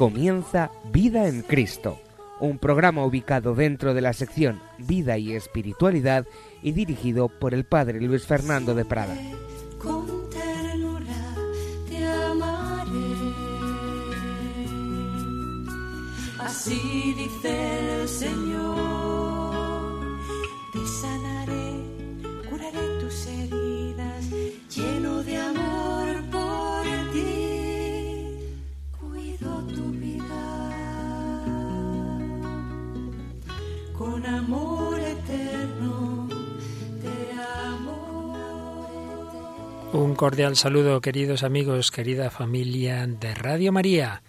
Comienza Vida en Cristo, un programa ubicado dentro de la sección Vida y Espiritualidad y dirigido por el Padre Luis Fernando de Prada. Cordial saludo, queridos amigos, querida familia de Radio María.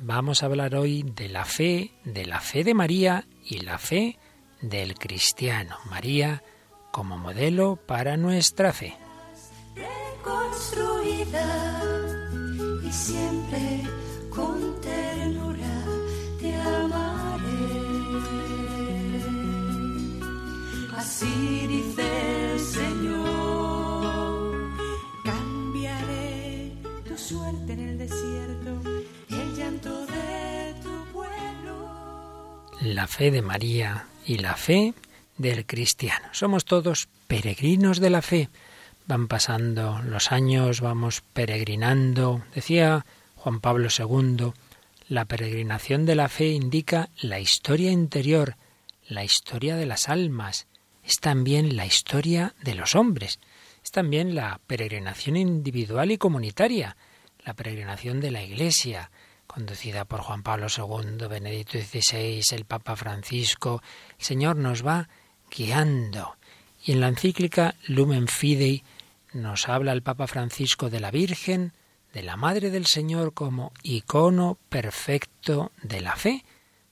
Vamos a hablar hoy de la fe, de la fe de María y la fe del cristiano. María como modelo para nuestra fe. reconstruida y siempre con ternura te amaré. Así dice suerte en el desierto, el llanto de tu pueblo. La fe de María y la fe del cristiano. Somos todos peregrinos de la fe. Van pasando los años, vamos peregrinando. Decía Juan Pablo II, la peregrinación de la fe indica la historia interior, la historia de las almas, es también la historia de los hombres, es también la peregrinación individual y comunitaria, la peregrinación de la Iglesia, conducida por Juan Pablo II, Benedicto XVI, el Papa Francisco. El Señor nos va guiando. Y en la encíclica Lumen Fidei nos habla el Papa Francisco de la Virgen, de la Madre del Señor como icono perfecto de la fe.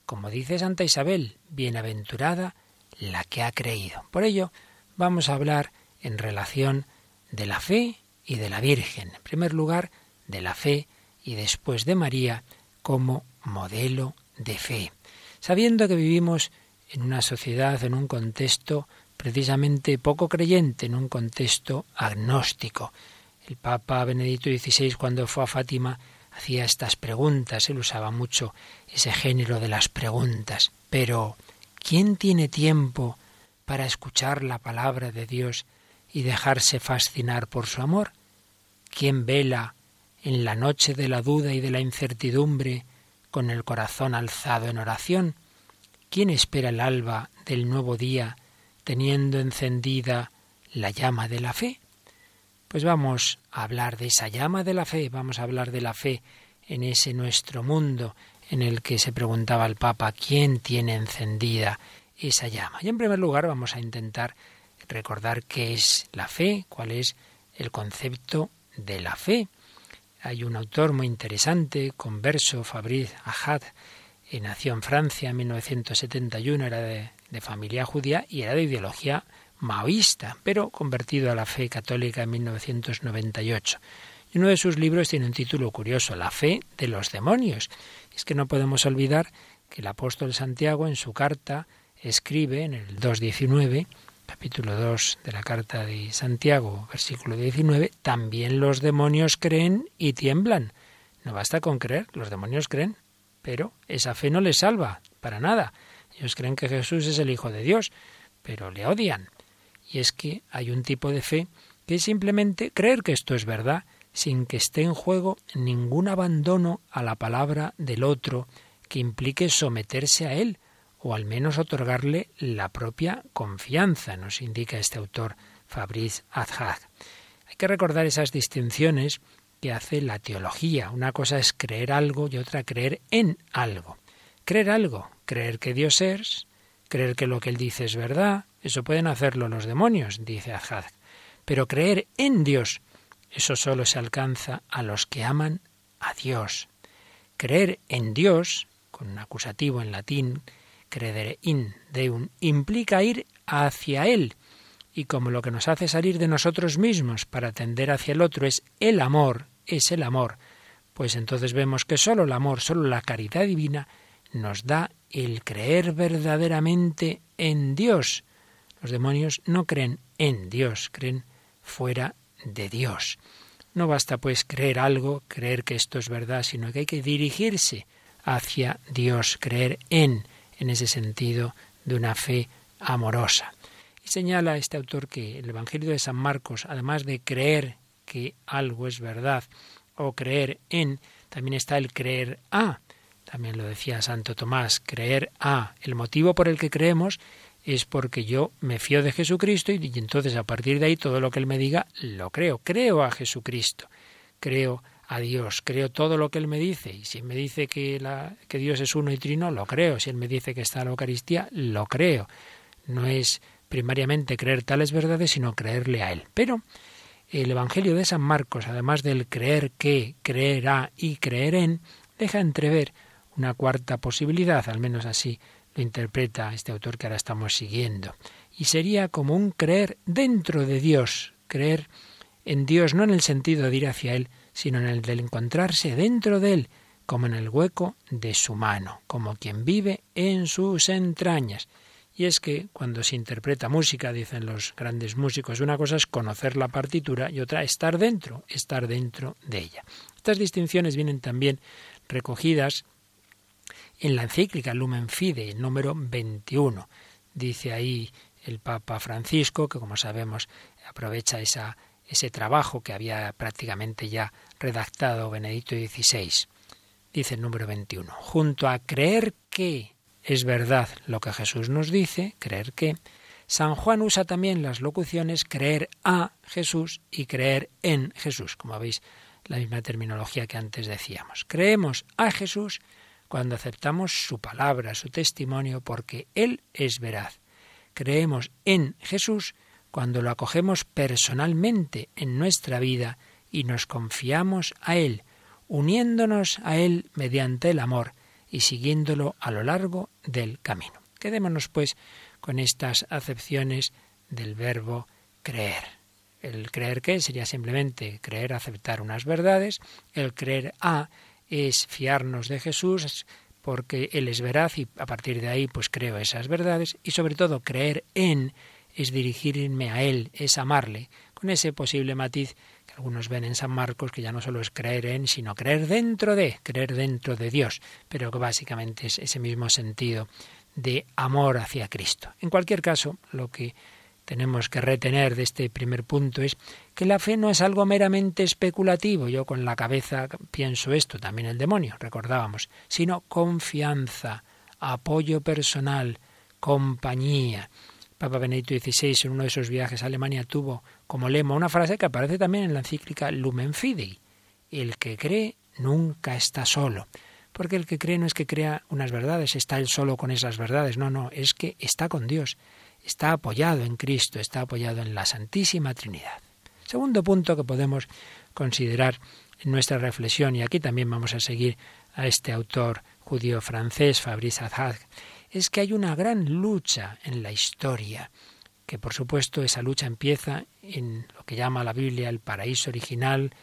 Como dice Santa Isabel, bienaventurada la que ha creído. Por ello, vamos a hablar en relación de la fe y de la Virgen. En primer lugar, de la fe y después de María como modelo de fe. Sabiendo que vivimos en una sociedad, en un contexto precisamente poco creyente, en un contexto agnóstico. El Papa Benedicto XVI, cuando fue a Fátima, hacía estas preguntas, él usaba mucho ese género de las preguntas. Pero, ¿quién tiene tiempo para escuchar la palabra de Dios y dejarse fascinar por su amor? ¿Quién vela en la noche de la duda y de la incertidumbre con el corazón alzado en oración? ¿Quién espera el alba del nuevo día teniendo encendida la llama de la fe? Pues vamos a hablar de esa llama de la fe, vamos a hablar de la fe en ese nuestro mundo en el que se preguntaba el Papa quién tiene encendida esa llama. Y en primer lugar vamos a intentar recordar qué es la fe, cuál es el concepto de la fe. Hay un autor muy interesante, converso, Fabrice Ahad, eh, nació en Francia en 1971, era de, familia judía y era de ideología maoísta, pero convertido a la fe católica en 1998. Y uno de sus libros tiene un título curioso, La fe de los demonios. Es que no podemos olvidar que el apóstol Santiago en su carta escribe en el 2.19, capítulo 2 de la carta de Santiago, versículo 19, también los demonios creen y tiemblan. No basta con creer, los demonios creen, pero esa fe no les salva, para nada. Ellos creen que Jesús es el Hijo de Dios, pero le odian. Y es que hay un tipo de fe que es simplemente creer que esto es verdad, sin que esté en juego ningún abandono a la palabra del otro que implique someterse a él, o al menos otorgarle la propia confianza, nos indica este autor Fabrice Adhag. Hay que recordar esas distinciones que hace la teología. Una cosa es creer algo y otra creer en algo. Creer algo, creer que Dios es, creer que lo que Él dice es verdad, eso pueden hacerlo los demonios, dice Adhad. Pero creer en Dios, eso solo se alcanza a los que aman a Dios. Creer en Dios, con un acusativo en latín, credere in deum, implica ir hacia Él. Y como lo que nos hace salir de nosotros mismos para tender hacia el otro es el amor, es el amor, pues entonces vemos que solo el amor, solo la caridad divina nos da el creer verdaderamente en Dios. Los demonios no creen en Dios, creen fuera de Dios. No basta pues creer algo, creer que esto es verdad, sino que hay que dirigirse hacia Dios, creer en, en ese sentido de una fe amorosa. Y señala este autor que el Evangelio de San Marcos, además de creer que algo es verdad o creer en, también está el creer a. También lo decía Santo Tomás, creer a. El motivo por el que creemos es porque yo me fío de Jesucristo y, entonces a partir de ahí todo lo que Él me diga lo creo. Creo a Jesucristo, creo a Dios, creo todo lo que Él me dice. Y si me dice que, que Dios es uno y trino, lo creo. Si Él me dice que está la Eucaristía, lo creo. No es primariamente creer tales verdades, sino creerle a Él. Pero el Evangelio de San Marcos, además del creer que, creer a y creer en, deja entrever una cuarta posibilidad, al menos así lo interpreta este autor que ahora estamos siguiendo. Y sería como un creer dentro de Dios, creer en Dios no en el sentido de ir hacia Él, sino en el de encontrarse dentro de Él, como en el hueco de su mano, como quien vive en sus entrañas. Y es que cuando se interpreta música, dicen los grandes músicos, una cosa es conocer la partitura y otra estar dentro, estar dentro de ella. Estas distinciones vienen también recogidas en la encíclica Lumen Fide, número 21. Dice ahí el Papa Francisco, que como sabemos aprovecha esa, ese trabajo que había prácticamente ya redactado Benedicto XVI. Dice el número 21. Junto a creer que es verdad lo que Jesús nos dice, creer que, San Juan usa también las locuciones creer a Jesús y creer en Jesús, como veis, la misma terminología que antes decíamos. Creemos a Jesús cuando aceptamos su palabra, su testimonio, porque Él es veraz. Creemos en Jesús cuando lo acogemos personalmente en nuestra vida y nos confiamos a Él, uniéndonos a Él mediante el amor y siguiéndolo a lo largo del camino. Quedémonos, pues, con estas acepciones del verbo creer. El creer que sería simplemente creer, aceptar unas verdades. El creer a es fiarnos de Jesús porque Él es veraz y a partir de ahí pues creo esas verdades y sobre todo creer en es dirigirme a Él, es amarle, con ese posible matiz que algunos ven en San Marcos, que ya no solo es creer en, sino creer dentro de, creer dentro de Dios, pero que básicamente es ese mismo sentido de amor hacia Cristo. En cualquier caso, lo que tenemos que retener de este primer punto es que la fe no es algo meramente especulativo, yo con la cabeza pienso esto, también el demonio, recordábamos, sino confianza, apoyo personal, compañía. Papa Benedicto XVI en uno de esos viajes a Alemania tuvo como lema una frase que aparece también en la encíclica Lumen Fidei. El que cree nunca está solo. Porque el que cree no es que crea unas verdades, está él solo con esas verdades, no, no, es que está con Dios está apoyado en Cristo, está apoyado en la Santísima Trinidad. Segundo punto que podemos considerar en nuestra reflexión, y aquí también vamos a seguir a este autor judío francés, Fabrice Azad, es que hay una gran lucha en la historia, que por supuesto esa lucha empieza en lo que llama la Biblia el paraíso original,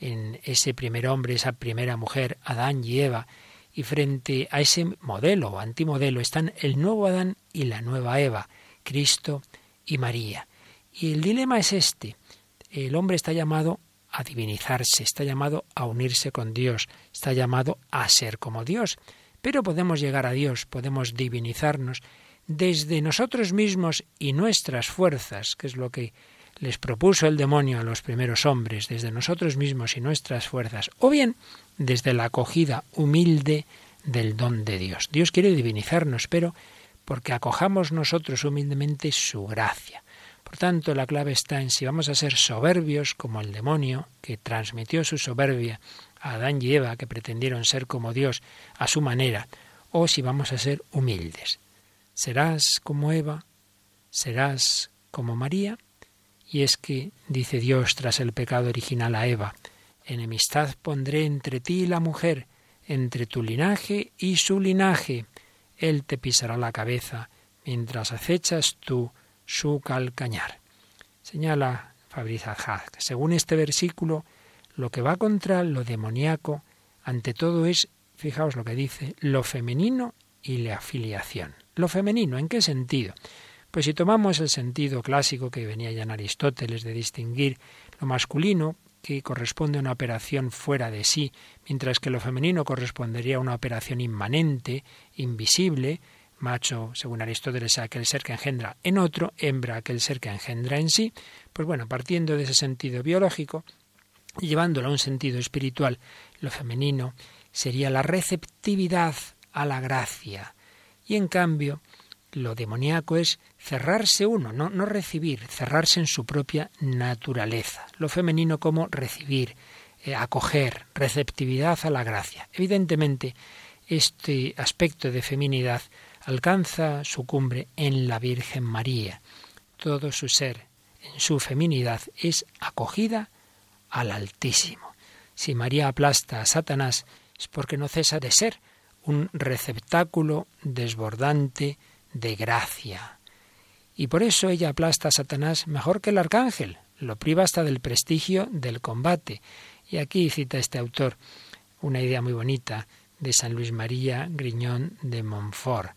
en ese primer hombre, esa primera mujer, Adán y Eva, y frente a ese modelo o antimodelo están el nuevo Adán y la nueva Eva, Cristo y María. Y el dilema es este. El hombre está llamado a divinizarse, está llamado a unirse con Dios, está llamado a ser como Dios. Pero podemos llegar a Dios, podemos divinizarnos desde nosotros mismos y nuestras fuerzas, que es lo que les propuso el demonio a los primeros hombres, desde nosotros mismos y nuestras fuerzas, o bien desde la acogida humilde del don de Dios. Dios quiere divinizarnos, pero porque acojamos nosotros humildemente su gracia. Por tanto, la clave está en si vamos a ser soberbios como el demonio, que transmitió su soberbia a Adán y Eva, que pretendieron ser como Dios a su manera, o si vamos a ser humildes. ¿Serás como Eva? ¿Serás como María? Y es que, dice Dios tras el pecado original a Eva, enemistad pondré entre ti y la mujer, entre tu linaje y su linaje él te pisará la cabeza mientras acechas tú su calcañar. Señala Fabrizio que según este versículo, lo que va contra lo demoníaco, ante todo es, fijaos lo que dice, lo femenino y la afiliación. Lo femenino, ¿en qué sentido? Pues si tomamos el sentido clásico que venía ya en Aristóteles de distinguir lo masculino, que corresponde a una operación fuera de sí, mientras que lo femenino correspondería a una operación inmanente, invisible, macho, según Aristóteles, aquel ser que engendra en otro, hembra, aquel ser que engendra en sí, pues bueno, partiendo de ese sentido biológico llevándolo a un sentido espiritual, lo femenino sería la receptividad a la gracia. Y en cambio, lo demoníaco es cerrarse uno, no, no recibir, cerrarse en su propia naturaleza. Lo femenino como recibir, eh, acoger, receptividad a la gracia. Evidentemente, este aspecto de feminidad alcanza su cumbre en la Virgen María. Todo su ser, en su feminidad, es acogida al Altísimo. Si María aplasta a Satanás es porque no cesa de ser un receptáculo desbordante de gracia. Y por eso ella aplasta a Satanás mejor que el arcángel, lo priva hasta del prestigio del combate. Y aquí cita este autor una idea muy bonita de San Luis María Griñón de Montfort,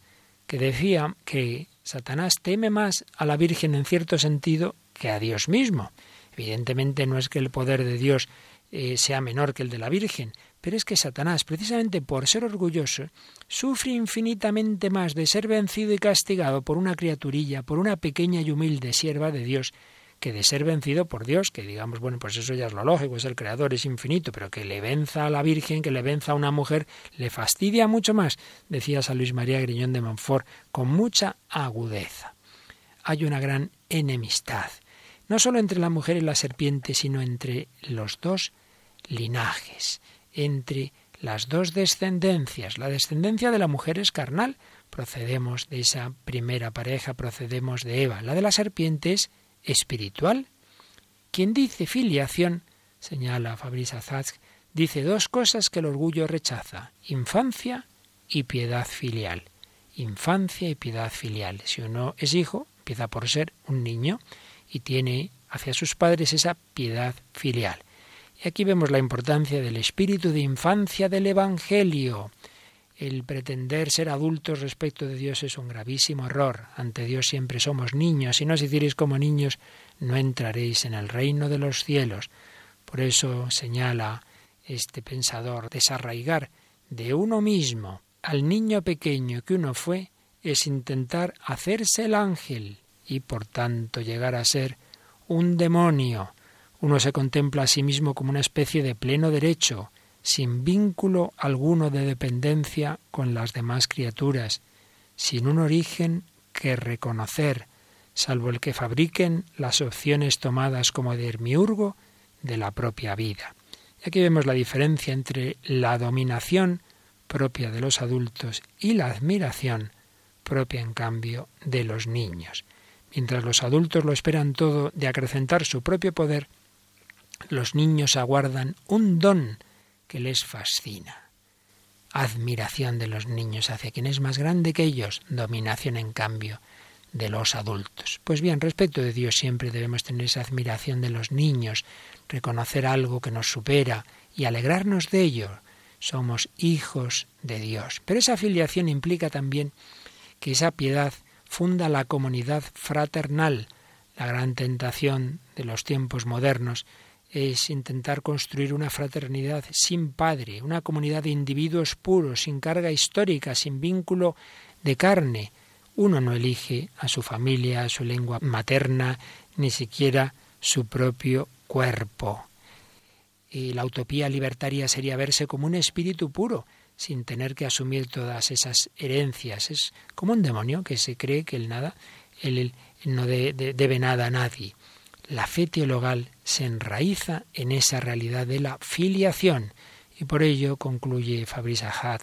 que decía que Satanás teme más a la Virgen en cierto sentido que a Dios mismo. Evidentemente no es que el poder de Dios eh, sea menor que el de la Virgen, pero es que Satanás, precisamente por ser orgulloso, sufre infinitamente más de ser vencido y castigado por una criaturilla, por una pequeña y humilde sierva de Dios, que de ser vencido por Dios, que digamos, bueno, pues eso ya es lo lógico, es el Creador, es infinito, pero que le venza a la Virgen, que le venza a una mujer, le fastidia mucho más, decía San Luis María Griñón de Montfort, con mucha agudeza. Hay una gran enemistad, no solo entre la mujer y la serpiente, sino entre los dos linajes entre las dos descendencias. La descendencia de la mujer es carnal, procedemos de esa primera pareja, procedemos de Eva. La de la serpiente es espiritual. Quien dice filiación, señala Fabrice Azaz, dice dos cosas que el orgullo rechaza, infancia y piedad filial. Infancia y piedad filial. Si uno es hijo, empieza por ser un niño y tiene hacia sus padres esa piedad filial. Y aquí vemos la importancia del espíritu de infancia del Evangelio. El pretender ser adultos respecto de Dios es un gravísimo error. Ante Dios siempre somos niños. Si no os hicierais como niños, no entraréis en el reino de los cielos. Por eso señala este pensador, desarraigar de uno mismo al niño pequeño que uno fue es intentar hacerse el ángel y por tanto llegar a ser un demonio. Uno se contempla a sí mismo como una especie de pleno derecho, sin vínculo alguno de dependencia con las demás criaturas, sin un origen que reconocer, salvo el que fabriquen las opciones tomadas como de hermiurgo de la propia vida. Y aquí vemos la diferencia entre la dominación propia de los adultos y la admiración propia, en cambio, de los niños. Mientras los adultos lo esperan todo de acrecentar su propio poder, los niños aguardan un don que les fascina. Admiración de los niños hacia quien es más grande que ellos, dominación en cambio de los adultos. Pues bien, respecto de Dios siempre debemos tener esa admiración de los niños, reconocer algo que nos supera y alegrarnos de ello. Somos hijos de Dios. Pero esa afiliación implica también que esa piedad funda la comunidad fraternal. La gran tentación de los tiempos modernos es intentar construir una fraternidad sin padre, una comunidad de individuos puros, sin carga histórica, sin vínculo de carne. Uno no elige a su familia, a su lengua materna, ni siquiera su propio cuerpo. Y la utopía libertaria sería verse como un espíritu puro, sin tener que asumir todas esas herencias. Es como un demonio que se cree que el nada, él, no debe nada a nadie. La fe teologal se enraiza en esa realidad de la filiación y por ello concluye Fabrice Ahad,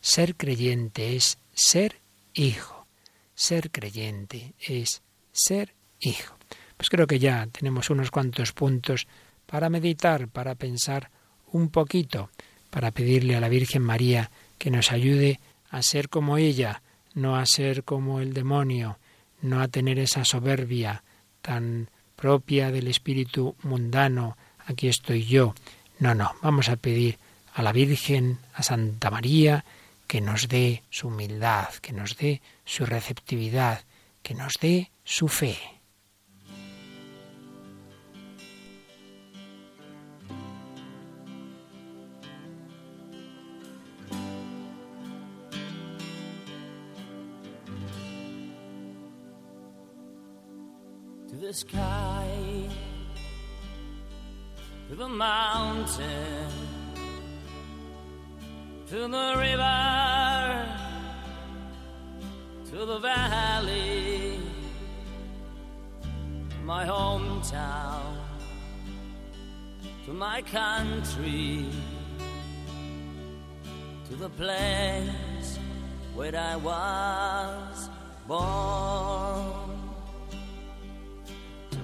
ser creyente es ser hijo. Ser creyente es ser hijo. Pues creo que ya tenemos unos cuantos puntos para meditar, para pensar un poquito, para pedirle a la Virgen María que nos ayude a ser como ella, no a ser como el demonio, no a tener esa soberbia tan propia del espíritu mundano, aquí estoy yo. No, no, vamos a pedir a la Virgen, a Santa María, que nos dé su humildad, que nos dé su receptividad, que nos dé su fe. To the sky, to the mountain, to the river, to the valley, to my hometown, to my country, to the place where I was born.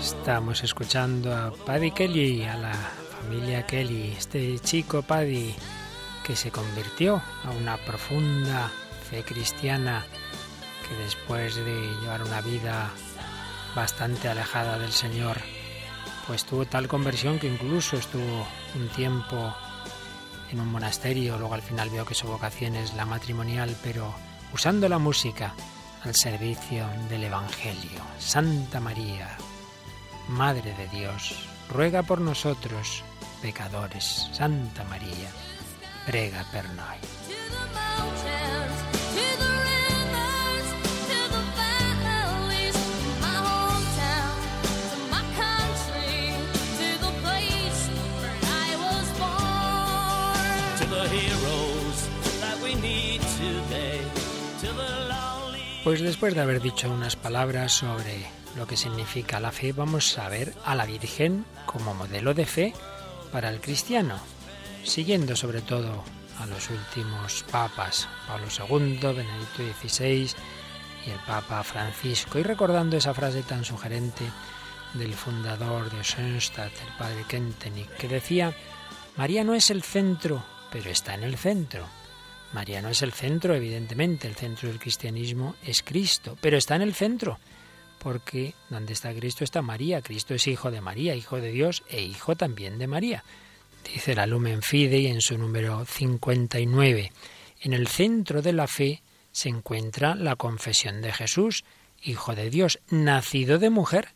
Estamos escuchando a Paddy Kelly, a la familia Kelly, este chico Paddy que se convirtió a una profunda fe cristiana que después de llevar una vida bastante alejada del Señor, pues tuvo tal conversión que incluso estuvo un tiempo en un monasterio, luego al final vio que su vocación es la matrimonial, pero usando la música al servicio del Evangelio. Santa María, Madre de Dios, ruega por nosotros, pecadores. Santa María, prega per noi. Pues después de haber dicho unas palabras sobre lo que significa la fe, vamos a ver a la Virgen como modelo de fe para el cristiano, siguiendo sobre todo a los últimos papas, Pablo II, Benedicto XVI y el Papa Francisco, y recordando esa frase tan sugerente del fundador de Schoenstatt, el padre Kentenich, que decía, María no es el centro, pero está en el centro. María no es el centro, evidentemente, el centro del cristianismo es Cristo, pero está en el centro, porque donde está Cristo está María, Cristo es hijo de María, hijo de Dios e hijo también de María. Dice la Lumen Fidei en su número 59. En el centro de la fe se encuentra la confesión de Jesús, hijo de Dios, nacido de mujer,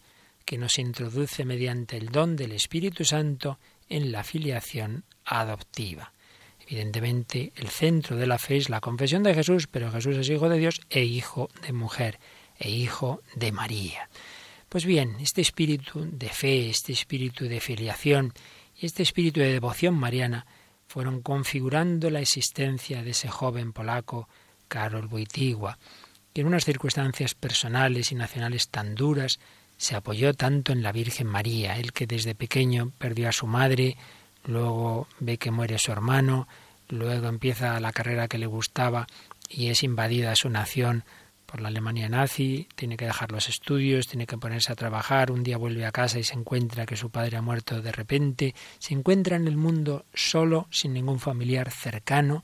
que nos introduce mediante el don del Espíritu Santo en la filiación adoptiva. Evidentemente, el centro de la fe es la confesión de Jesús, pero Jesús es hijo de Dios e hijo de mujer, e hijo de María. Pues bien, este espíritu de fe, este espíritu de filiación y este espíritu de devoción mariana fueron configurando la existencia de ese joven polaco, Karol Wojtyła, que en unas circunstancias personales y nacionales tan duras se apoyó tanto en la Virgen María, él que desde pequeño perdió a su madre, luego ve que muere su hermano, luego empieza la carrera que le gustaba y es invadida su nación por la Alemania nazi, tiene que dejar los estudios, tiene que ponerse a trabajar, un día vuelve a casa y se encuentra que su padre ha muerto de repente, se encuentra en el mundo solo, sin ningún familiar cercano,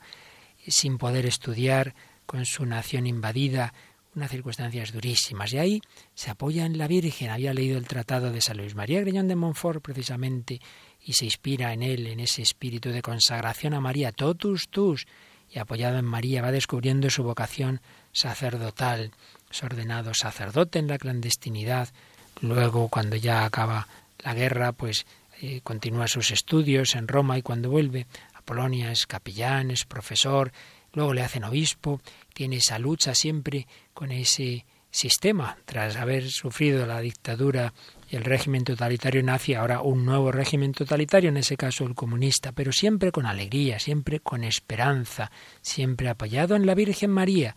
sin poder estudiar, con su nación invadida, unas circunstancias durísimas. Y ahí se apoya en la Virgen. Había leído el tratado de San Luis María Greñón de Montfort, precisamente, y se inspira en él, en ese espíritu de consagración a María, totus tus, y apoyado en María va descubriendo su vocación sacerdotal. Es ordenado sacerdote en la clandestinidad. Luego, cuando ya acaba la guerra, pues eh, continúa sus estudios en Roma y cuando vuelve a Polonia es capellán, es profesor, luego le hacen obispo, tiene esa lucha siempre con ese sistema, tras haber sufrido la dictadura y el régimen totalitario nazi, ahora un nuevo régimen totalitario, en ese caso el comunista, pero siempre con alegría, siempre con esperanza, siempre apoyado en la Virgen María.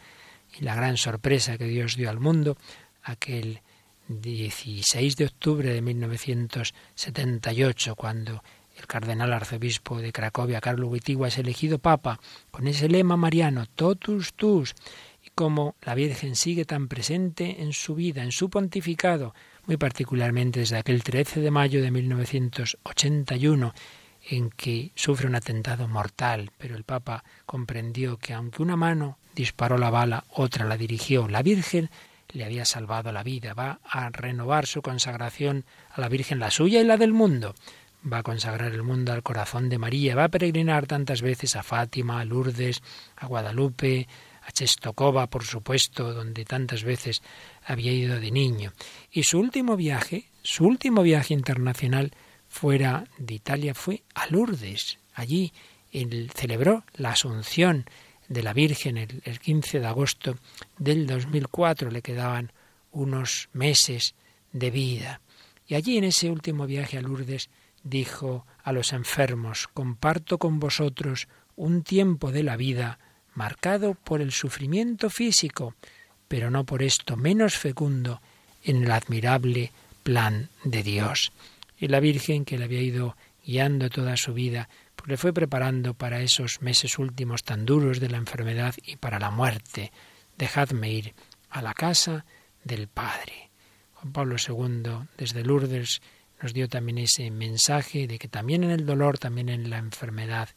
Y la gran sorpresa que Dios dio al mundo, aquel 16 de octubre de 1978, cuando el cardenal arzobispo de Cracovia, Carlo Wojtyła, es elegido papa, con ese lema mariano, totus tus, y como la Virgen sigue tan presente en su vida, en su pontificado, muy particularmente desde aquel 13 de mayo de 1981, en que sufre un atentado mortal, pero el Papa comprendió que aunque una mano disparó la bala, otra la dirigió. La Virgen le había salvado la vida, va a renovar su consagración a la Virgen, la suya y la del mundo. Va a consagrar el mundo al corazón de María, va a peregrinar tantas veces a Fátima, a Lourdes, a Guadalupe, a Chestokova, por supuesto, donde tantas veces había ido de niño. Y su último viaje, su último viaje internacional fuera de Italia fue a Lourdes. Allí él celebró la Asunción de la Virgen el, el 15 de agosto del 2004. Le quedaban unos meses de vida. Y allí en ese último viaje a Lourdes dijo a los enfermos, comparto con vosotros un tiempo de la vida marcado por el sufrimiento físico, pero no por esto menos fecundo en el admirable plan de Dios. Y la Virgen, que le había ido guiando toda su vida, pues le fue preparando para esos meses últimos tan duros de la enfermedad y para la muerte. Dejadme ir a la casa del Padre. Juan Pablo II, desde Lourdes, nos dio también ese mensaje de que también en el dolor, también en la enfermedad,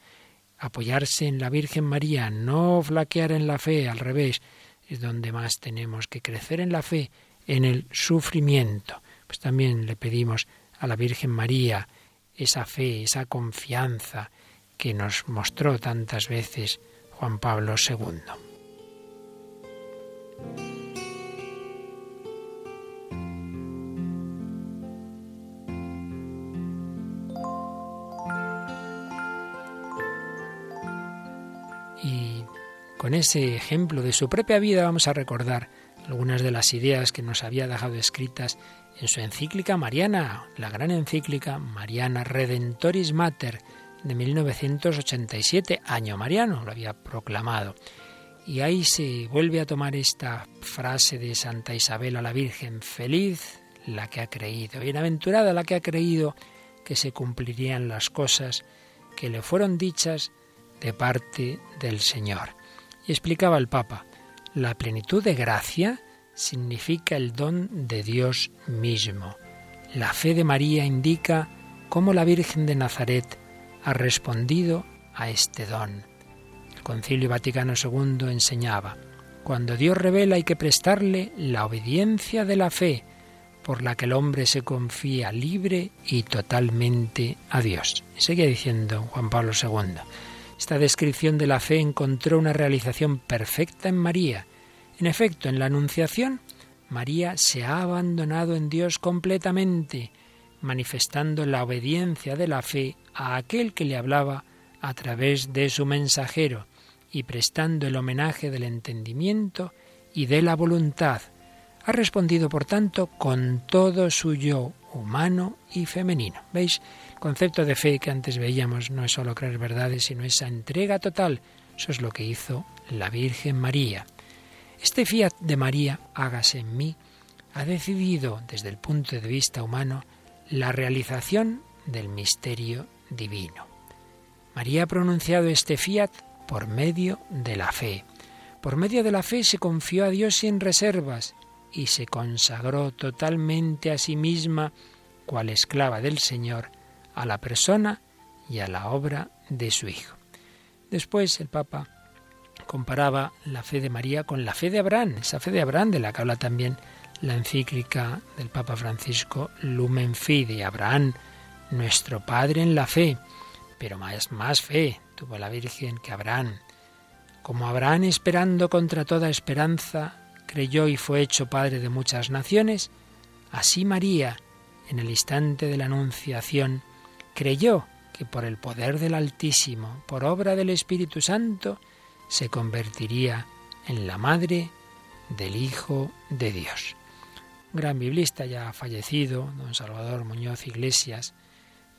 apoyarse en la Virgen María, no flaquear en la fe, al revés, es donde más tenemos que crecer en la fe, en el sufrimiento. Pues también le pedimos a la Virgen María esa fe, esa confianza que nos mostró tantas veces Juan Pablo II. Con ese ejemplo de su propia vida vamos a recordar algunas de las ideas que nos había dejado escritas en su encíclica Mariana, la gran encíclica Mariana Redentoris Mater de 1987, año mariano, lo había proclamado. Y ahí se vuelve a tomar esta frase de Santa Isabel a la Virgen, feliz la que ha creído, bienaventurada la que ha creído que se cumplirían las cosas que le fueron dichas de parte del Señor. Explicaba el Papa, la plenitud de gracia significa el don de Dios mismo. La fe de María indica cómo la Virgen de Nazaret ha respondido a este don. El Concilio Vaticano II enseñaba, cuando Dios revela hay que prestarle la obediencia de la fe, por la que el hombre se confía libre y totalmente a Dios. Seguía diciendo Juan Pablo II, esta descripción de la fe encontró una realización perfecta en María. En efecto, en la Anunciación, María se ha abandonado en Dios completamente, manifestando la obediencia de la fe a aquel que le hablaba a través de su mensajero y prestando el homenaje del entendimiento y de la voluntad. Ha respondido, por tanto, con todo su yo humano y femenino. ¿Veis? Concepto de fe que antes veíamos no es solo creer verdades, sino esa entrega total. Eso es lo que hizo la Virgen María. Este fiat de María, hágase en mí, ha decidido desde el punto de vista humano la realización del misterio divino. María ha pronunciado este fiat por medio de la fe. Por medio de la fe se confió a Dios sin reservas y se consagró totalmente a sí misma, cual esclava del Señor, a la persona y a la obra de su Hijo. Después el Papa comparaba la fe de María con la fe de Abraham, esa fe de Abraham de la que habla también la encíclica del Papa Francisco Lumen Fide, Abraham, nuestro Padre en la fe, pero más, más fe tuvo la Virgen que Abraham. Como Abraham esperando contra toda esperanza, creyó y fue hecho Padre de muchas naciones, así María, en el instante de la Anunciación, creyó que por el poder del Altísimo, por obra del Espíritu Santo, se convertiría en la madre del Hijo de Dios. Un gran biblista ya fallecido, don Salvador Muñoz Iglesias,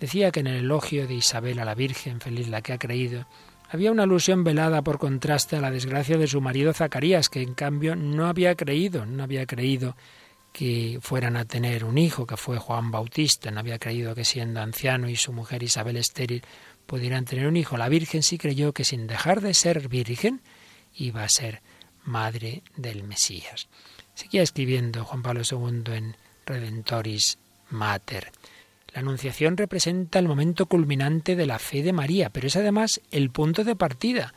decía que en el elogio de Isabel a la Virgen, feliz la que ha creído, había una alusión velada por contraste a la desgracia de su marido Zacarías, que en cambio no había creído, no había creído que fueran a tener un hijo, que fue Juan Bautista, no había creído que siendo anciano y su mujer Isabel estéril pudieran tener un hijo. La Virgen sí creyó que sin dejar de ser virgen iba a ser madre del Mesías. Seguía escribiendo Juan Pablo II en Redentoris Mater. La Anunciación representa el momento culminante de la fe de María, pero es además el punto de partida,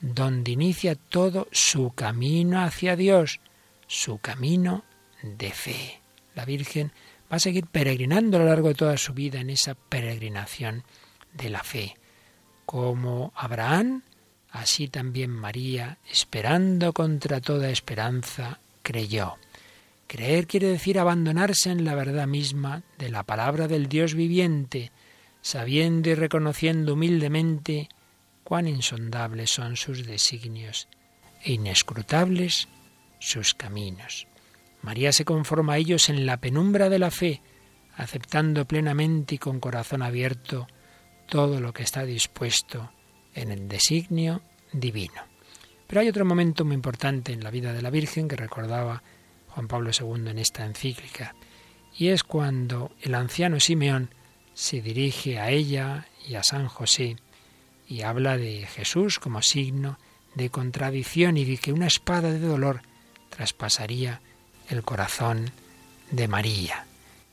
donde inicia todo su camino hacia Dios, su camino de fe. La Virgen va a seguir peregrinando a lo largo de toda su vida en esa peregrinación de la fe. Como Abraham, así también María, esperando contra toda esperanza, creyó. Creer quiere decir abandonarse en la verdad misma de la palabra del Dios viviente, sabiendo y reconociendo humildemente cuán insondables son sus designios e inescrutables sus caminos. María se conforma a ellos en la penumbra de la fe, aceptando plenamente y con corazón abierto todo lo que está dispuesto en el designio divino. Pero hay otro momento muy importante en la vida de la Virgen que recordaba Juan Pablo II en esta encíclica, y es cuando el anciano Simeón se dirige a ella y a San José y habla de Jesús como signo de contradicción y de que una espada de dolor traspasaría el corazón de María.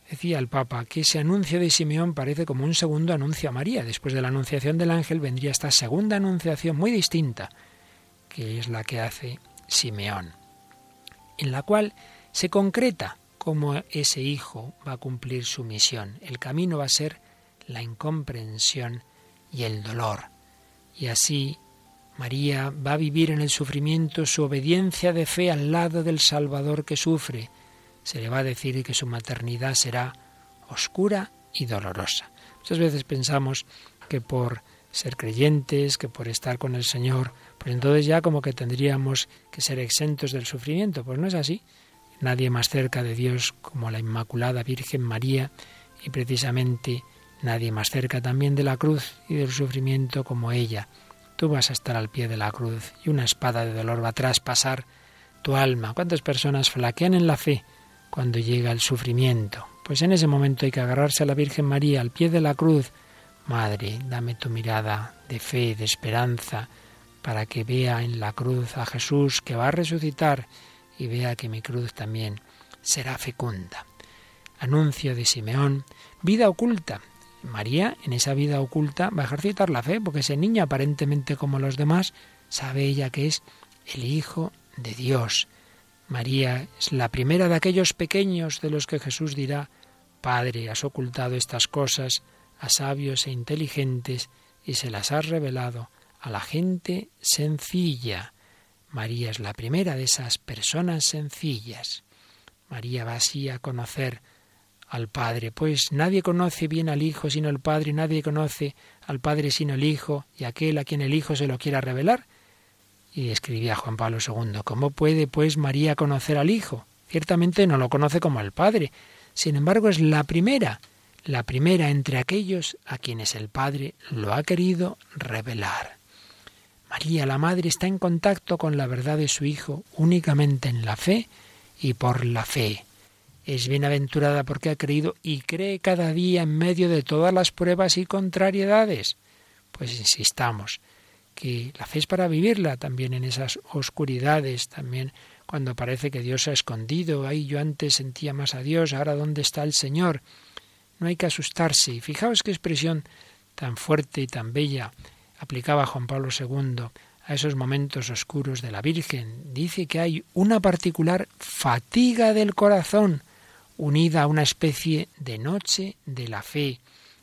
Decía el Papa que ese anuncio de Simeón parece como un segundo anuncio a María. Después de la anunciación del ángel vendría esta segunda anunciación muy distinta, que es la que hace Simeón, en la cual se concreta cómo ese hijo va a cumplir su misión. El camino va a ser la incomprensión y el dolor. Y así María va a vivir en el sufrimiento su obediencia de fe al lado del Salvador que sufre. Se le va a decir que su maternidad será oscura y dolorosa. Muchas veces pensamos que por ser creyentes, que por estar con el Señor, pues entonces ya como que tendríamos que ser exentos del sufrimiento. Pues no es así. Nadie más cerca de Dios como la Inmaculada Virgen María y precisamente nadie más cerca también de la cruz y del sufrimiento como ella. Tú vas a estar al pie de la cruz y una espada de dolor va a traspasar tu alma. ¿Cuántas personas flaquean en la fe cuando llega el sufrimiento? Pues en ese momento hay que agarrarse a la Virgen María al pie de la cruz. Madre, dame tu mirada de fe, de esperanza, para que vea en la cruz a Jesús que va a resucitar y vea que mi cruz también será fecunda. Anuncio de Simeón, vida oculta. María, en esa vida oculta, va a ejercitar la fe, porque ese niño, aparentemente como los demás, sabe ella que es el Hijo de Dios. María es la primera de aquellos pequeños de los que Jesús dirá, Padre, has ocultado estas cosas a sabios e inteligentes y se las has revelado a la gente sencilla. María es la primera de esas personas sencillas. María va así a conocer al Padre, pues nadie conoce bien al Hijo sino el Padre, y nadie conoce al Padre sino el Hijo, y aquel a quien el Hijo se lo quiera revelar. Y escribía Juan Pablo II, ¿cómo puede pues María conocer al Hijo? Ciertamente no lo conoce como al Padre, sin embargo es la primera, la primera entre aquellos a quienes el Padre lo ha querido revelar. María, la Madre, está en contacto con la verdad de su Hijo únicamente en la fe y por la fe. Es bienaventurada porque ha creído y cree cada día en medio de todas las pruebas y contrariedades. Pues insistamos que la fe es para vivirla también en esas oscuridades, también cuando parece que Dios se ha escondido. Ahí yo antes sentía más a Dios, ahora ¿dónde está el Señor? No hay que asustarse. Y fijaos qué expresión tan fuerte y tan bella aplicaba Juan Pablo II a esos momentos oscuros de la Virgen. Dice que hay una particular fatiga del corazón, unida a una especie de noche de la fe,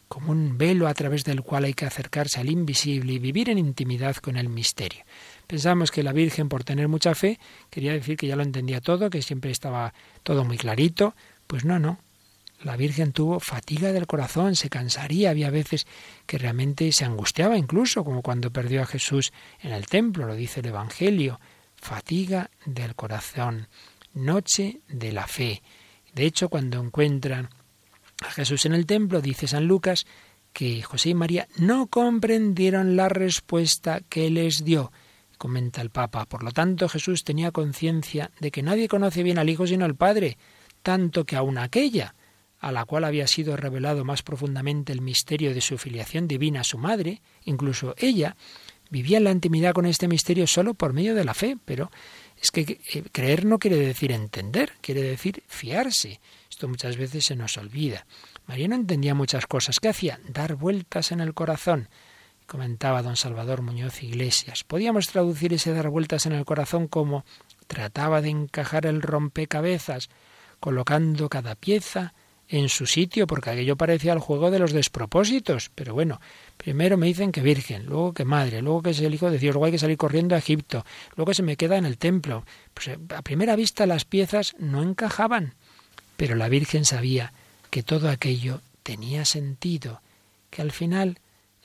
como un velo a través del cual hay que acercarse al invisible y vivir en intimidad con el misterio. Pensamos que la Virgen, por tener mucha fe, quería decir que ya lo entendía todo, que siempre estaba todo muy clarito. Pues no, no. La Virgen tuvo fatiga del corazón, se cansaría, había veces que realmente se angustiaba incluso, como cuando perdió a Jesús en el templo, lo dice el Evangelio. Fatiga del corazón, noche de la fe. De hecho, cuando encuentran a Jesús en el templo, dice San Lucas, que José y María no comprendieron la respuesta que les dio. Comenta el Papa. Por lo tanto, Jesús tenía conciencia de que nadie conoce bien al Hijo sino el Padre, tanto que aun aquella, a la cual había sido revelado más profundamente el misterio de su filiación divina a su madre, incluso ella, vivía en la intimidad con este misterio solo por medio de la fe, pero es que creer no quiere decir entender, quiere decir fiarse. Esto muchas veces se nos olvida. María no entendía muchas cosas. ¿Qué hacía? Dar vueltas en el corazón. Comentaba don Salvador Muñoz Iglesias. Podíamos traducir ese dar vueltas en el corazón como trataba de encajar el rompecabezas, colocando cada pieza en su sitio, porque aquello parecía el juego de los despropósitos. Pero bueno, primero me dicen que virgen, luego que madre, luego que es el hijo de Dios, luego hay que salir corriendo a Egipto, luego se me queda en el templo. Pues eh, a primera vista las piezas no encajaban, pero la Virgen sabía que todo aquello tenía sentido, que al final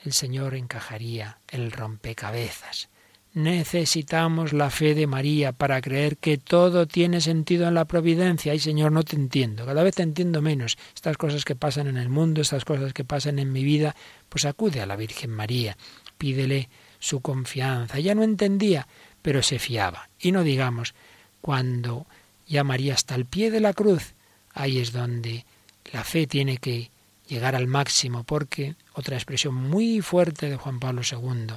el Señor encajaría el rompecabezas. Necesitamos la fe de María para creer que todo tiene sentido en la providencia. Ay, Señor, no te entiendo. Cada vez te entiendo menos. Estas cosas que pasan en el mundo, estas cosas que pasan en mi vida, pues acude a la Virgen María. Pídele su confianza. Ya no entendía, pero se fiaba. Y no digamos, cuando ya María está al pie de la cruz, ahí es donde la fe tiene que llegar al máximo, porque otra expresión muy fuerte de Juan Pablo II,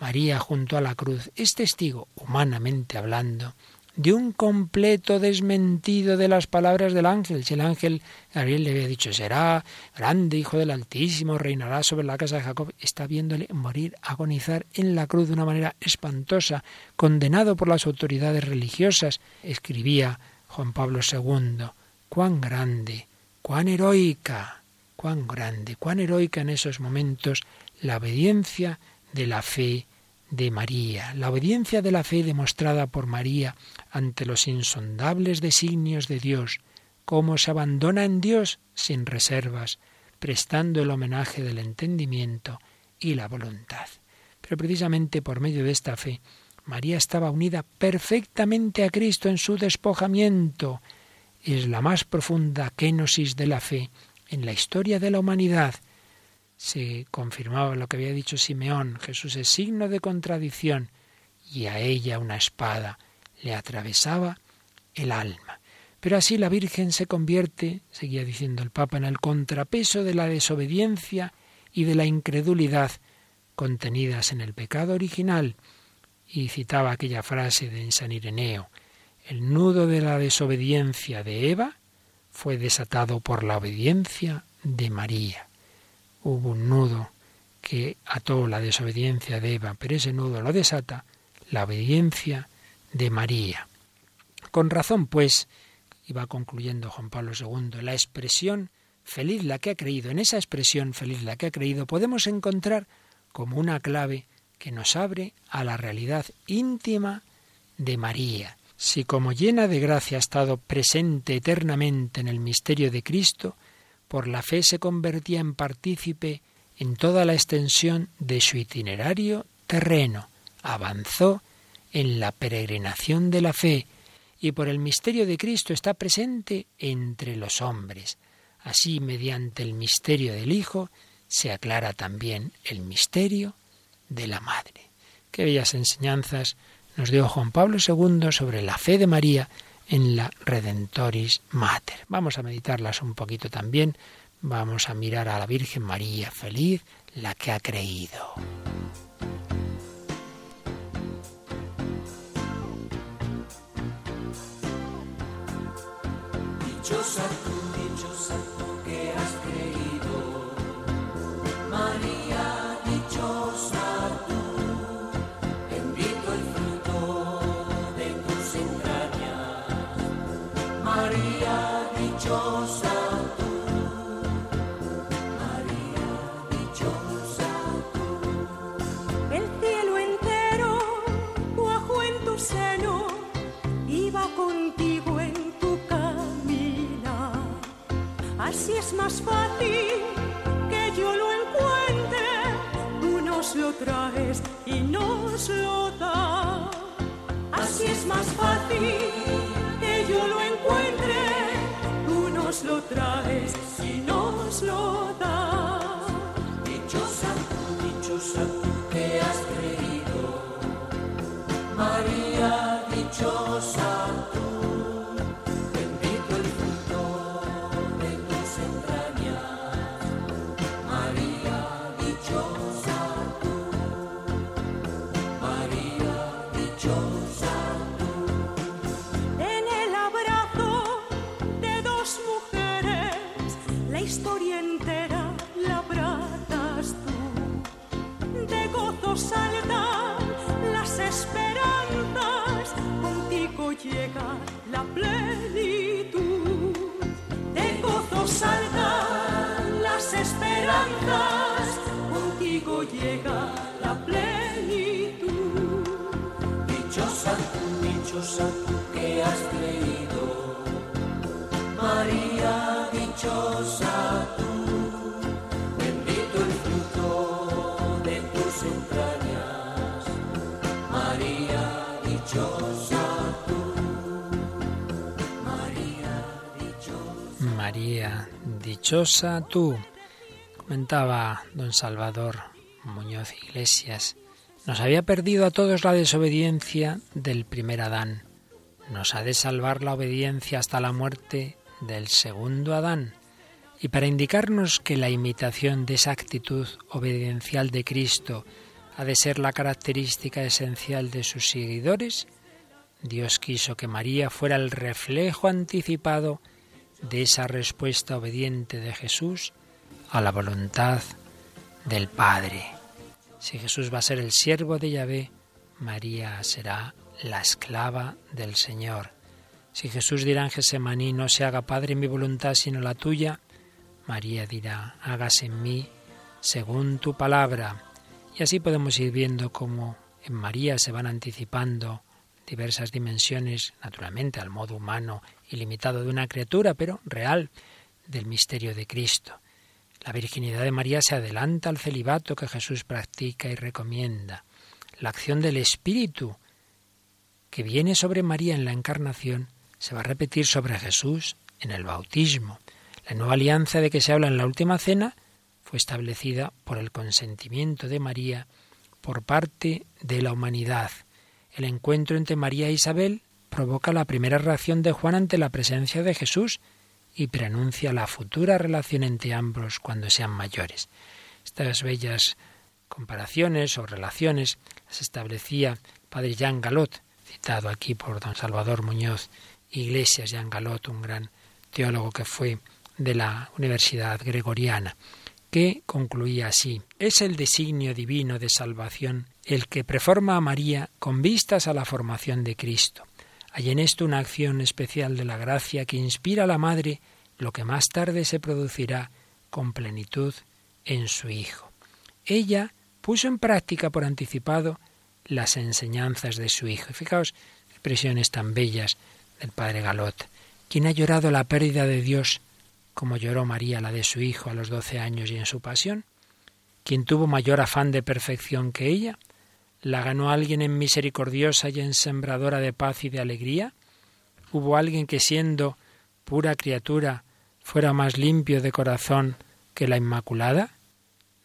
María junto a la cruz es testigo, humanamente hablando, de un completo desmentido de las palabras del ángel. Si el ángel Gabriel le había dicho, será grande hijo del Altísimo, reinará sobre la casa de Jacob, está viéndole morir, agonizar en la cruz de una manera espantosa, condenado por las autoridades religiosas, escribía Juan Pablo II, cuán grande, cuán heroica, cuán grande, cuán heroica en esos momentos la obediencia de la fe de María, la obediencia de la fe demostrada por María ante los insondables designios de Dios, cómo se abandona en Dios sin reservas, prestando el homenaje del entendimiento y la voluntad. Pero precisamente por medio de esta fe, María estaba unida perfectamente a Cristo en su despojamiento. Es la más profunda kenosis de la fe en la historia de la humanidad, se confirmaba lo que había dicho Simeón, Jesús es signo de contradicción, y a ella una espada le atravesaba el alma. Pero así la Virgen se convierte, seguía diciendo el Papa, en el contrapeso de la desobediencia y de la incredulidad contenidas en el pecado original, y citaba aquella frase de San Ireneo, el nudo de la desobediencia de Eva fue desatado por la obediencia de María hubo un nudo que ató la desobediencia de Eva, pero ese nudo lo desata la obediencia de María. Con razón, pues, iba concluyendo Juan Pablo II, la expresión feliz la que ha creído, en esa expresión feliz la que ha creído, podemos encontrar como una clave que nos abre a la realidad íntima de María. Si como llena de gracia ha estado presente eternamente en el misterio de Cristo, por la fe se convertía en partícipe en toda la extensión de su itinerario terreno, avanzó en la peregrinación de la fe y por el misterio de Cristo está presente entre los hombres. Así, mediante el misterio del Hijo, se aclara también el misterio de la Madre. Qué bellas enseñanzas nos dio Juan Pablo II sobre la fe de María en la Redentoris Mater. Vamos a meditarlas un poquito también. Vamos a mirar a la Virgen María feliz, la que ha creído. Dichosa María, dichosa tú. Comentaba don Salvador Muñoz Iglesias. Nos había perdido a todos la desobediencia del primer Adán. Nos ha de salvar la obediencia hasta la muerte del segundo Adán. Y para indicarnos que la imitación de esa actitud obediencial de Cristo ha de ser la característica esencial de sus seguidores, Dios quiso que María fuera el reflejo anticipado de esa respuesta obediente de Jesús a la voluntad del Padre. Si Jesús va a ser el siervo de Yahvé, María será la esclava del Señor. Si Jesús dirá en Gesemaní, no se haga Padre mi voluntad sino la tuya, María dirá, hágase en mí según tu palabra. Y así podemos ir viendo cómo en María se van anticipando diversas dimensiones, naturalmente al modo humano y limitado de una criatura, pero real, del misterio de Cristo. La virginidad de María se adelanta al celibato que Jesús practica y recomienda. La acción del Espíritu que viene sobre María en la encarnación se va a repetir sobre Jesús en el bautismo. La nueva alianza de que se habla en la última cena fue establecida por el consentimiento de María por parte de la humanidad. El encuentro entre María e Isabel provoca la primera reacción de Juan ante la presencia de Jesús y preanuncia la futura relación entre ambos cuando sean mayores. Estas bellas comparaciones o relaciones las establecía padre Jean Galot, citado aquí por don Salvador Muñoz Iglesias, Jean Galot, un gran teólogo que fue de la Universidad Gregoriana, que concluía así, es el designio divino de salvación el que preforma a María con vistas a la formación de Cristo. Hay en esto una acción especial de la gracia que inspira a la Madre lo que más tarde se producirá con plenitud en su Hijo. Ella puso en práctica por anticipado las enseñanzas de su Hijo. Fijaos, expresiones tan bellas del Padre Galot. ¿Quién ha llorado la pérdida de Dios como lloró María la de su Hijo a los doce años y en su pasión? ¿Quién tuvo mayor afán de perfección que ella? ¿La ganó alguien en misericordiosa y en sembradora de paz y de alegría? ¿Hubo alguien que siendo pura criatura fuera más limpio de corazón que la Inmaculada?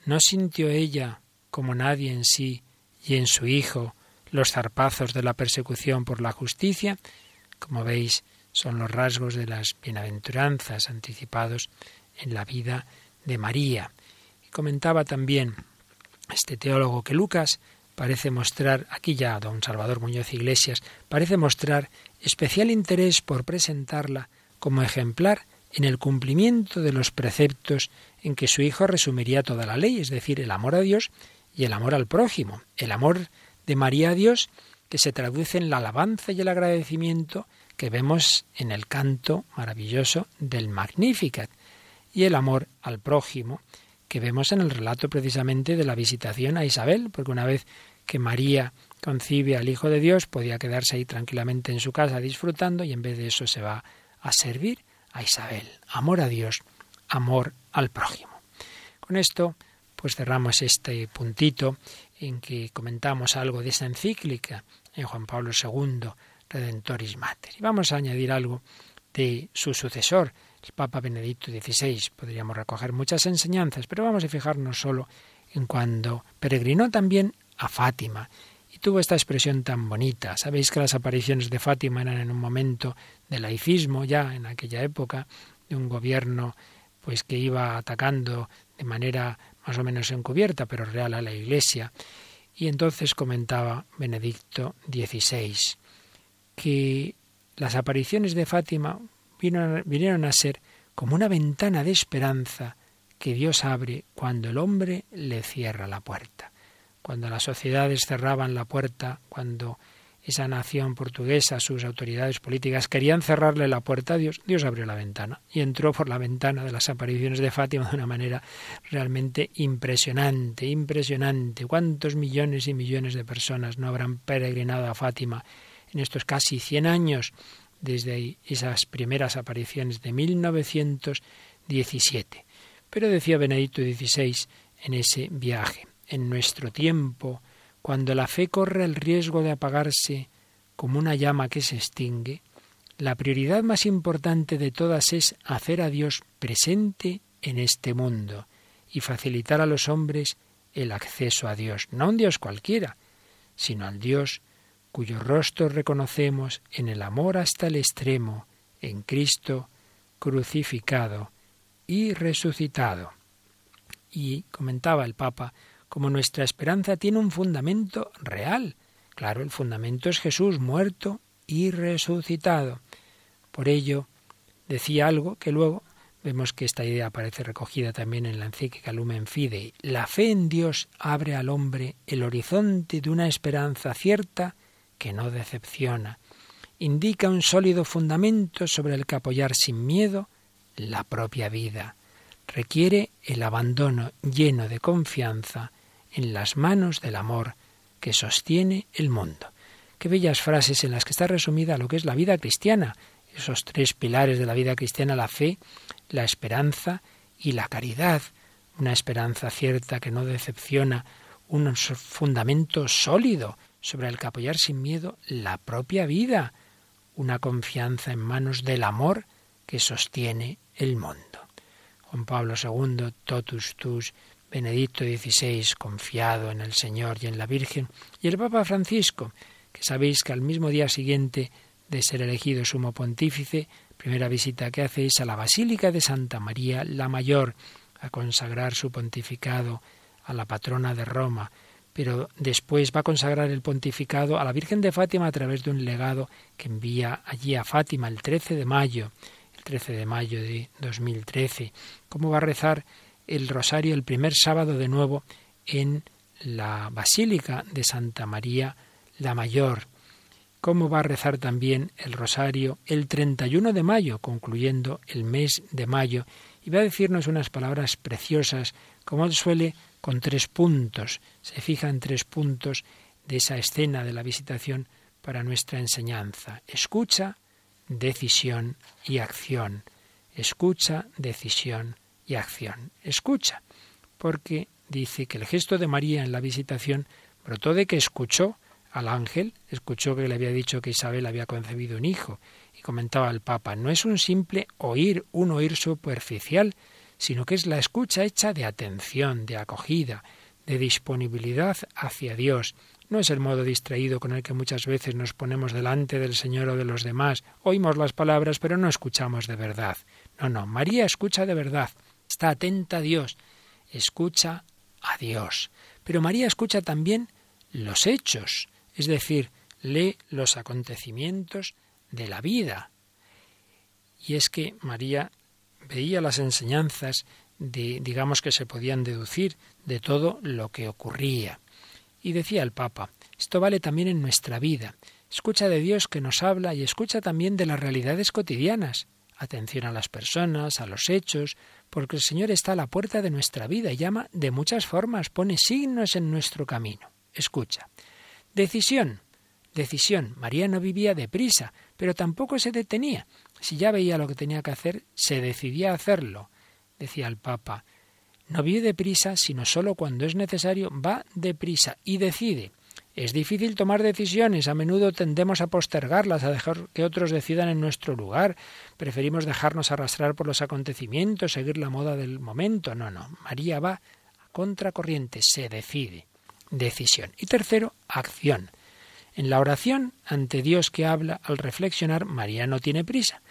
¿No sintió ella, como nadie en sí y en su Hijo, los zarpazos de la persecución por la justicia? Como veis, son los rasgos de las bienaventuranzas anticipados en la vida de María. Y comentaba también este teólogo que Lucas parece mostrar, aquí ya don Salvador Muñoz Iglesias, parece mostrar especial interés por presentarla como ejemplar en el cumplimiento de los preceptos en que su hijo resumiría toda la ley, es decir, el amor a Dios y el amor al prójimo, el amor de María a Dios que se traduce en la alabanza y el agradecimiento que vemos en el canto maravilloso del Magnificat, y el amor al prójimo que vemos en el relato precisamente de la visitación a Isabel, porque una vez que María concibe al Hijo de Dios, podía quedarse ahí tranquilamente en su casa disfrutando y en vez de eso se va a servir a Isabel. Amor a Dios, amor al prójimo. Con esto, pues cerramos este puntito en que comentamos algo de esa encíclica en Juan Pablo II, Redentoris Mater. Y vamos a añadir algo de su sucesor, Papa Benedicto XVI. Podríamos recoger muchas enseñanzas, pero vamos a fijarnos solo en cuando peregrinó también a Fátima y tuvo esta expresión tan bonita. Sabéis que las apariciones de Fátima eran en un momento de laicismo, ya en aquella época, de un gobierno pues que iba atacando de manera más o menos encubierta, pero real a la Iglesia. Y entonces comentaba Benedicto XVI que las apariciones de Fátima vinieron a ser como una ventana de esperanza que Dios abre cuando el hombre le cierra la puerta. Cuando las sociedades cerraban la puerta, cuando esa nación portuguesa, sus autoridades políticas querían cerrarle la puerta a Dios, Dios abrió la ventana y entró por la ventana de las apariciones de Fátima de una manera realmente impresionante, impresionante. ¿Cuántos millones y millones de personas no habrán peregrinado a Fátima en estos casi 100 años desde esas primeras apariciones de 1917. Pero decía Benedicto XVI en ese viaje, en nuestro tiempo, cuando la fe corre el riesgo de apagarse como una llama que se extingue, la prioridad más importante de todas es hacer a Dios presente en este mundo y facilitar a los hombres el acceso a Dios, no a un Dios cualquiera, sino al Dios cuyo rostro reconocemos en el amor hasta el extremo, en Cristo crucificado y resucitado. Y comentaba el Papa, como nuestra esperanza tiene un fundamento real. Claro, el fundamento es Jesús muerto y resucitado. Por ello, decía algo que luego vemos que esta idea aparece recogida también en la encíclica Lumen Fidei. La fe en Dios abre al hombre el horizonte de una esperanza cierta que no decepciona. Indica un sólido fundamento sobre el que apoyar sin miedo la propia vida. Requiere el abandono lleno de confianza en las manos del amor que sostiene el mundo. Qué bellas frases en las que está resumida lo que es la vida cristiana, esos tres pilares de la vida cristiana, la fe, la esperanza y la caridad. Una esperanza cierta que no decepciona, un fundamento sólido sobre el que apoyar sin miedo la propia vida, una confianza en manos del amor que sostiene el mundo. Juan Pablo II, totus tus, Benedicto XVI, confiado en el Señor y en la Virgen, y el Papa Francisco, que sabéis que al mismo día siguiente de ser elegido sumo pontífice, primera visita que hace es a la Basílica de Santa María la Mayor, a consagrar su pontificado a la patrona de Roma, pero después va a consagrar el pontificado a la Virgen de Fátima a través de un legado que envía allí a Fátima el 13 de mayo, el 13 de mayo de 2013. ¿Cómo va a rezar el rosario el primer sábado de nuevo en la Basílica de Santa María la Mayor? ¿Cómo va a rezar también el rosario el 31 de mayo, concluyendo el mes de mayo? Y va a decirnos unas palabras preciosas, como suele con tres puntos. Se fija en tres puntos de esa escena de la visitación para nuestra enseñanza. Escucha, decisión y acción. Escucha, decisión y acción. Escucha, porque dice que el gesto de María en la visitación brotó de que escuchó al ángel, escuchó que le había dicho que Isabel había concebido un hijo, y comentaba al Papa, no es un simple oír, un oír superficial, sino que es la escucha hecha de atención, de acogida, de disponibilidad hacia Dios. No es el modo distraído con el que muchas veces nos ponemos delante del Señor o de los demás. Oímos las palabras, pero no escuchamos de verdad. No, no, María escucha de verdad, está atenta a Dios, escucha a Dios. Pero María escucha también los hechos, es decir, lee los acontecimientos de la vida. Y es que María veía las enseñanzas de, digamos que se podían deducir de todo lo que ocurría. Y decía el Papa, esto vale también en nuestra vida. Escucha de Dios que nos habla y escucha también de las realidades cotidianas. Atención a las personas, a los hechos, porque el Señor está a la puerta de nuestra vida y llama de muchas formas, pone signos en nuestro camino. Escucha. Decisión. Decisión. María no vivía deprisa, pero tampoco se detenía. Si ya veía lo que tenía que hacer, se decidía a hacerlo. Decía el Papa, no vive deprisa, sino solo cuando es necesario, va deprisa y decide. Es difícil tomar decisiones, a menudo tendemos a postergarlas, a dejar que otros decidan en nuestro lugar. Preferimos dejarnos arrastrar por los acontecimientos, seguir la moda del momento. No, no. María va a contracorriente, se decide. Decisión. Y tercero, acción. En la oración ante Dios que habla, al reflexionar, María no tiene prisa.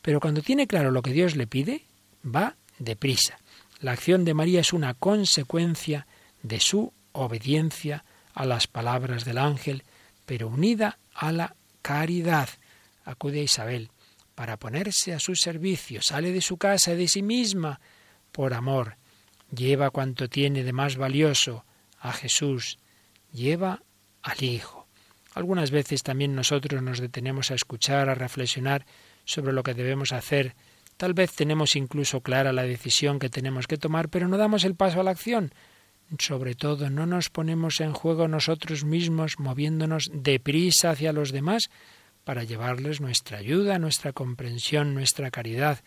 Pero cuando tiene claro lo que Dios le pide, va deprisa. La acción de María es una consecuencia de su obediencia a las palabras del ángel, pero unida a la caridad. Acude a Isabel para ponerse a su servicio, sale de su casa de sí misma por amor, lleva cuanto tiene de más valioso a Jesús, lleva al Hijo. Algunas veces también nosotros nos detenemos a escuchar, a reflexionar sobre lo que debemos hacer. Tal vez tenemos incluso clara la decisión que tenemos que tomar, pero no damos el paso a la acción. sobre todo, no nos ponemos en juego nosotros mismos moviéndonos deprisa hacia los demás para llevarles nuestra ayuda, nuestra comprensión, nuestra caridad,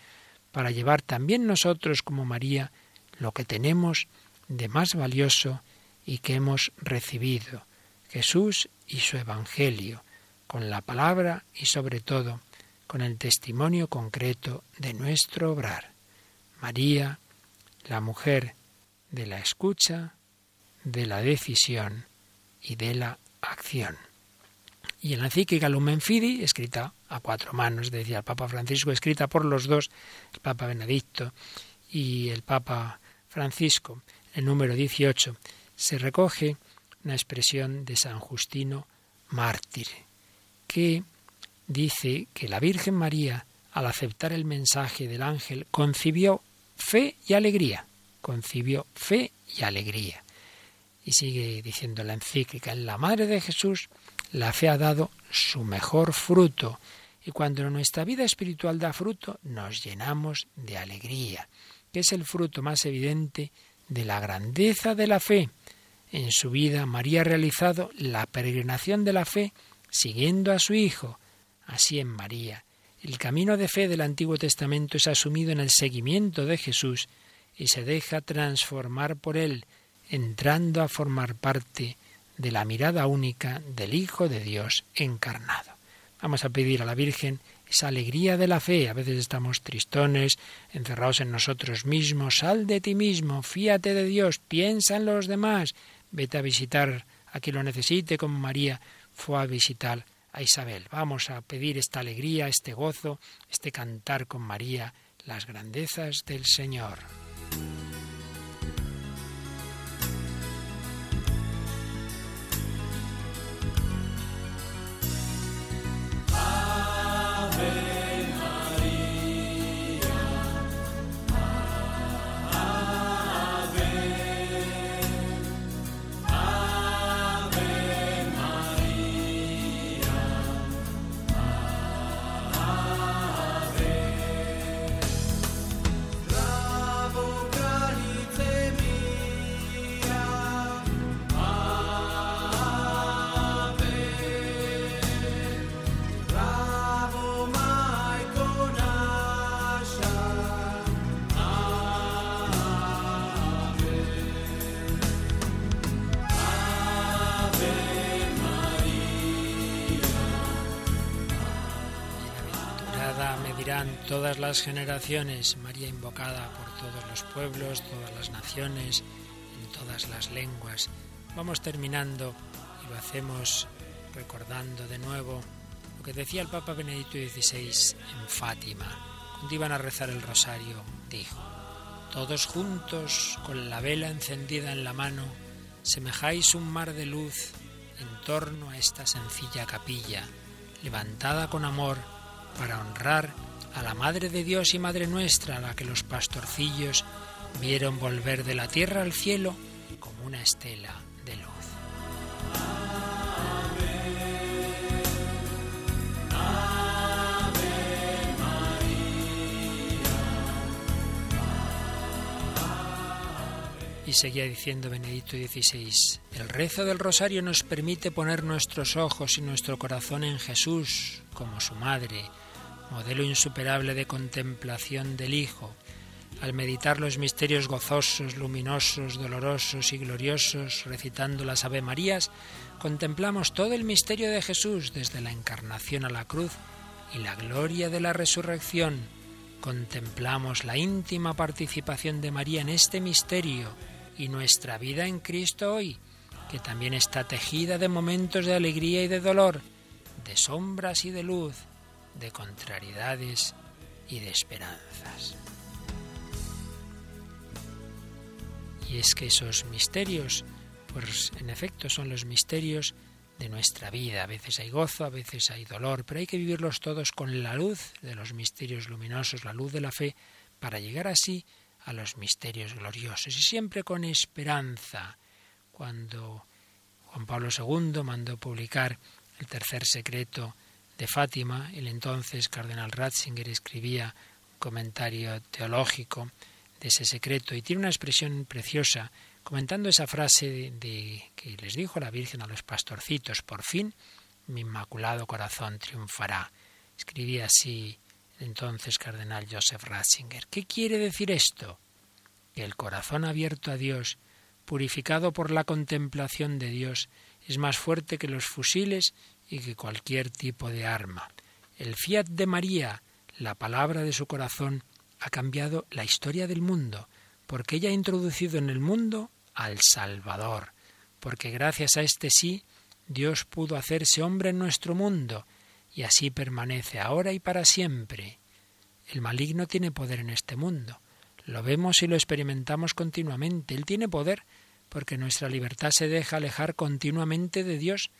para llevar también nosotros como María lo que tenemos de más valioso y que hemos recibido, Jesús y su Evangelio, con la palabra y sobre todo con el testimonio concreto de nuestro obrar. María, la mujer de la escucha, de la decisión y de la acción. Y en la encíclica Lumen Fidi, escrita a cuatro manos, decía el Papa Francisco, escrita por los dos, el Papa Benedicto y el Papa Francisco, el número 18, se recoge una expresión de San Justino mártir, que dice que la Virgen María, al aceptar el mensaje del ángel, concibió fe y alegría, concibió fe y alegría. Y sigue diciendo la encíclica, en la Madre de Jesús, la fe ha dado su mejor fruto, y cuando nuestra vida espiritual da fruto, nos llenamos de alegría, que es el fruto más evidente de la grandeza de la fe. En su vida María ha realizado la peregrinación de la fe siguiendo a su Hijo. Así en María, el camino de fe del Antiguo Testamento es asumido en el seguimiento de Jesús y se deja transformar por él, entrando a formar parte de la mirada única del Hijo de Dios encarnado. Vamos a pedir a la Virgen esa alegría de la fe. A veces estamos tristones, encerrados en nosotros mismos. Sal de ti mismo, fíate de Dios, piensa en los demás. Vete a visitar a quien lo necesite, como María fue a visitar a Isabel. Vamos a pedir esta alegría, este gozo, este cantar con María las grandezas del Señor. Todas las generaciones, María invocada por todos los pueblos, todas las naciones, en todas las lenguas. Vamos terminando y lo hacemos recordando de nuevo lo que decía el Papa Benedicto XVI en Fátima. Cuando iban a rezar el rosario, dijo, todos juntos, con la vela encendida en la mano, semejáis un mar de luz en torno a esta sencilla capilla, levantada con amor para honrar a la Madre de Dios y Madre nuestra, a la que los pastorcillos vieron volver de la tierra al cielo como una estela de luz. Y seguía diciendo Benedicto XVI, el rezo del rosario nos permite poner nuestros ojos y nuestro corazón en Jesús, como su madre, modelo insuperable de contemplación del Hijo. Al meditar los misterios gozosos, luminosos, dolorosos y gloriosos, recitando las Ave Marías, contemplamos todo el misterio de Jesús, desde la encarnación a la cruz y la gloria de la resurrección. Contemplamos la íntima participación de María en este misterio y nuestra vida en Cristo hoy, que también está tejida de momentos de alegría y de dolor, de sombras y de luz, de contrariedades y de esperanzas. Y es que esos misterios, pues en efecto son los misterios de nuestra vida. A veces hay gozo, a veces hay dolor, pero hay que vivirlos todos con la luz de los misterios luminosos, la luz de la fe, para llegar así a los misterios gloriosos y siempre con esperanza. Cuando Juan Pablo II mandó publicar el tercer secreto de Fátima, el entonces cardenal Ratzinger escribía un comentario teológico de ese secreto y tiene una expresión preciosa comentando esa frase de, que les dijo la Virgen a los pastorcitos, por fin mi inmaculado corazón triunfará. Escribía así el entonces cardenal Joseph Ratzinger. ¿Qué quiere decir esto? Que el corazón abierto a Dios, purificado por la contemplación de Dios, es más fuerte que los fusiles y que cualquier tipo de arma. El fiat de María, la palabra de su corazón, ha cambiado la historia del mundo, porque ella ha introducido en el mundo al Salvador, porque gracias a este sí Dios pudo hacerse hombre en nuestro mundo, y así permanece ahora y para siempre. El maligno tiene poder en este mundo. Lo vemos y lo experimentamos continuamente. Él tiene poder porque nuestra libertad se deja alejar continuamente de Dios,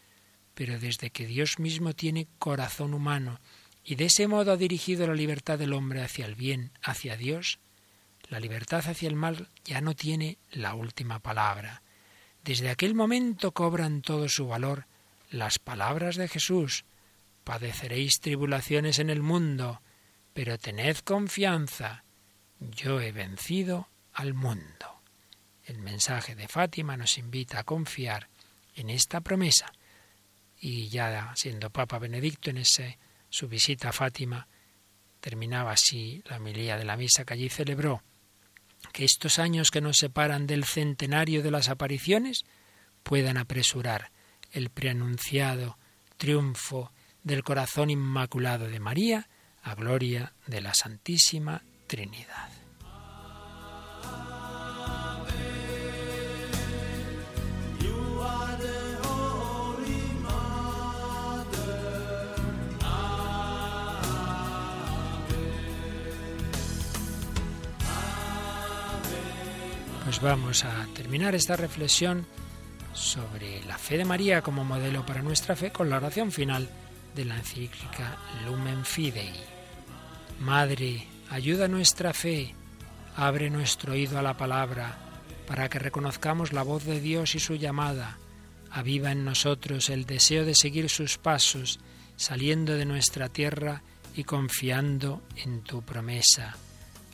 pero desde que Dios mismo tiene corazón humano y de ese modo ha dirigido la libertad del hombre hacia el bien, hacia Dios, la libertad hacia el mal ya no tiene la última palabra. Desde aquel momento cobran todo su valor las palabras de Jesús. Padeceréis tribulaciones en el mundo, pero tened confianza. Yo he vencido al mundo. El mensaje de Fátima nos invita a confiar en esta promesa. Y ya siendo Papa Benedicto en ese, su visita a Fátima, terminaba así la homilía de la misa que allí celebró. Que estos años que nos separan del centenario de las apariciones puedan apresurar el preanunciado triunfo del corazón inmaculado de María a gloria de la Santísima Trinidad. Pues vamos a terminar esta reflexión sobre la fe de María como modelo para nuestra fe con la oración final de la encíclica Lumen Fidei. Madre, ayuda nuestra fe, abre nuestro oído a la palabra, para que reconozcamos la voz de Dios y su llamada. Aviva en nosotros el deseo de seguir sus pasos, saliendo de nuestra tierra y confiando en tu promesa.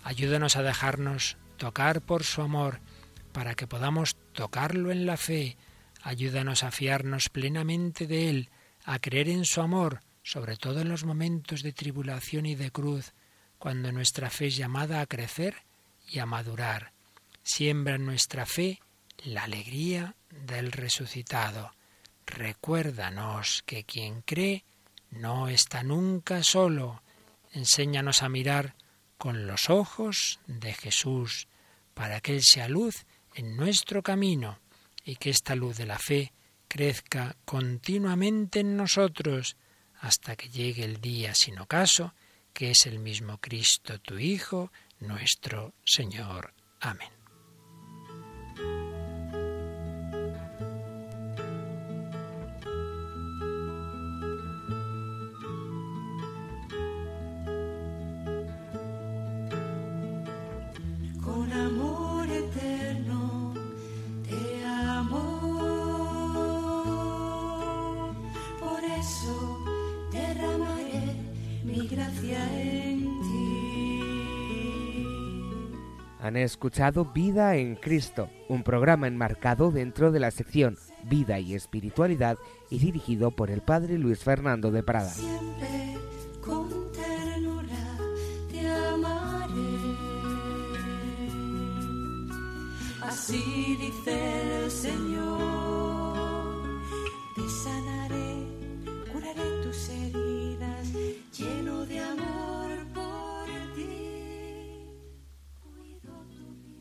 Ayúdanos a dejarnos tocar por su amor, para que podamos tocarlo en la fe. Ayúdanos a fiarnos plenamente de Él, a creer en su amor, sobre todo en los momentos de tribulación y de cruz, cuando nuestra fe es llamada a crecer y a madurar. Siembra en nuestra fe la alegría del resucitado. Recuérdanos que quien cree no está nunca solo. Enséñanos a mirar con los ojos de Jesús, para que Él sea luz en nuestro camino y que esta luz de la fe crezca continuamente en nosotros hasta que llegue el día sin ocaso, que es el mismo Cristo, tu Hijo, nuestro Señor. Amén. en ti. Han escuchado Vida en Cristo, un programa enmarcado dentro de la sección Vida y Espiritualidad y dirigido por el Padre Luis Fernando de Prada. Siempre con ternura te amaré. Así dice el Señor, te sanaré, curaré tu ser lleno de amor.